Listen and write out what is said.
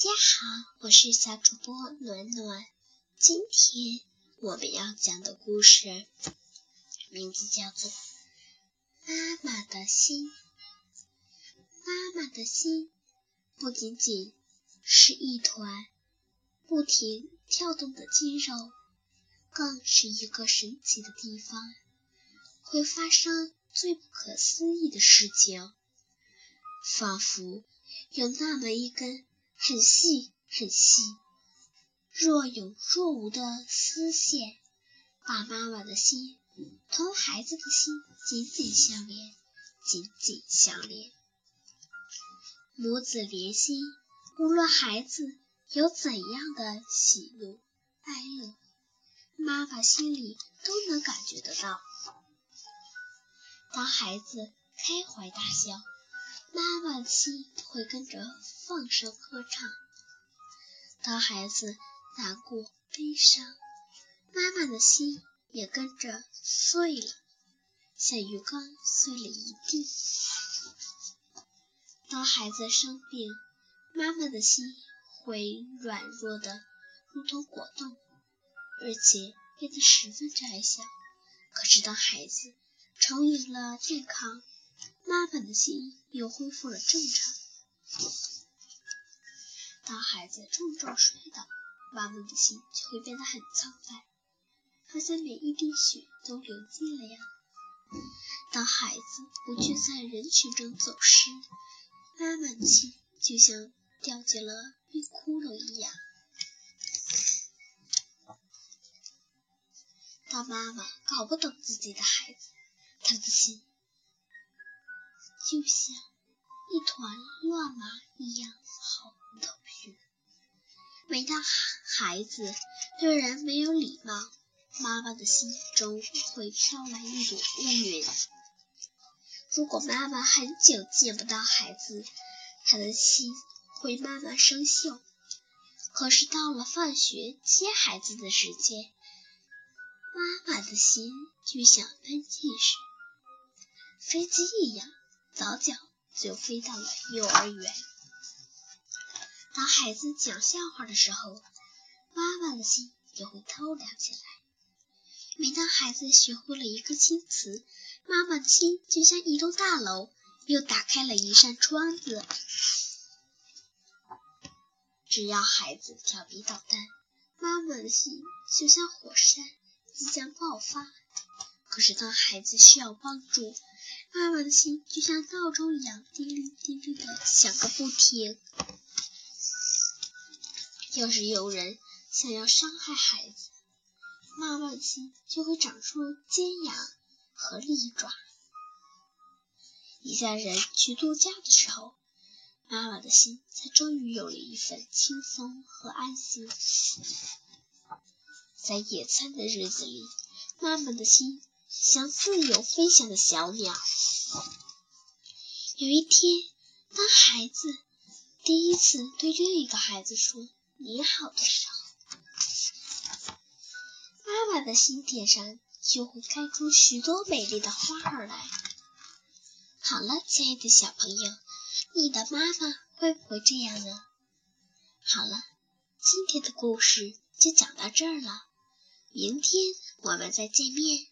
大家好，我是小主播暖暖。今天我们要讲的故事名字叫做《妈妈的心》。妈妈的心不仅仅是一团不停跳动的肌肉，更是一个神奇的地方，会发生最不可思议的事情，仿佛有那么一根。很细很细，若有若无的丝线，把妈妈的心同孩子的心紧紧相连，紧紧相连。母子连心，无论孩子有怎样的喜怒哀乐，妈妈心里都能感觉得到。当孩子开怀大笑。妈妈的心会跟着放声歌唱。当孩子难过悲伤，妈妈的心也跟着碎了，像鱼缸碎了一地。当孩子生病，妈妈的心会软弱的如同果冻，而且变得十分窄小。可是当孩子重有了健康，妈妈的心又恢复了正常。当孩子重重摔倒，妈妈的心就会变得很苍白，好像每一滴血都流尽了呀。当孩子不去在人群中走失，妈妈的心就像掉进了冰窟窿一样。当妈妈搞不懂自己的孩子，她的心。就像一团乱麻一样毫无头绪。每当孩子对人没有礼貌，妈妈的心中会飘来一朵乌云。如果妈妈很久见不到孩子，她的心会慢慢生锈。可是到了放学接孩子的时间，妈妈的心就像喷气式飞机一样。早早就飞到了幼儿园。当孩子讲笑话的时候，妈妈的心也会偷凉起来。每当孩子学会了一个新词，妈妈的心就像一栋大楼又打开了一扇窗子。只要孩子调皮捣蛋，妈妈的心就像火山即将爆发。可是当孩子需要帮助，妈妈的心就像闹钟一样，叮铃叮铃的响个不停。要是有人想要伤害孩子，妈妈的心就会长出尖牙和利爪。一家人去度假的时候，妈妈的心才终于有了一份轻松和安心。在野餐的日子里，妈妈的心。像自由飞翔的小鸟。有一天，当孩子第一次对另一个孩子说“你好”的时候，妈妈的心田上就会开出许多美丽的花儿来。好了，亲爱的小朋友，你的妈妈会不会这样呢？好了，今天的故事就讲到这儿了，明天我们再见面。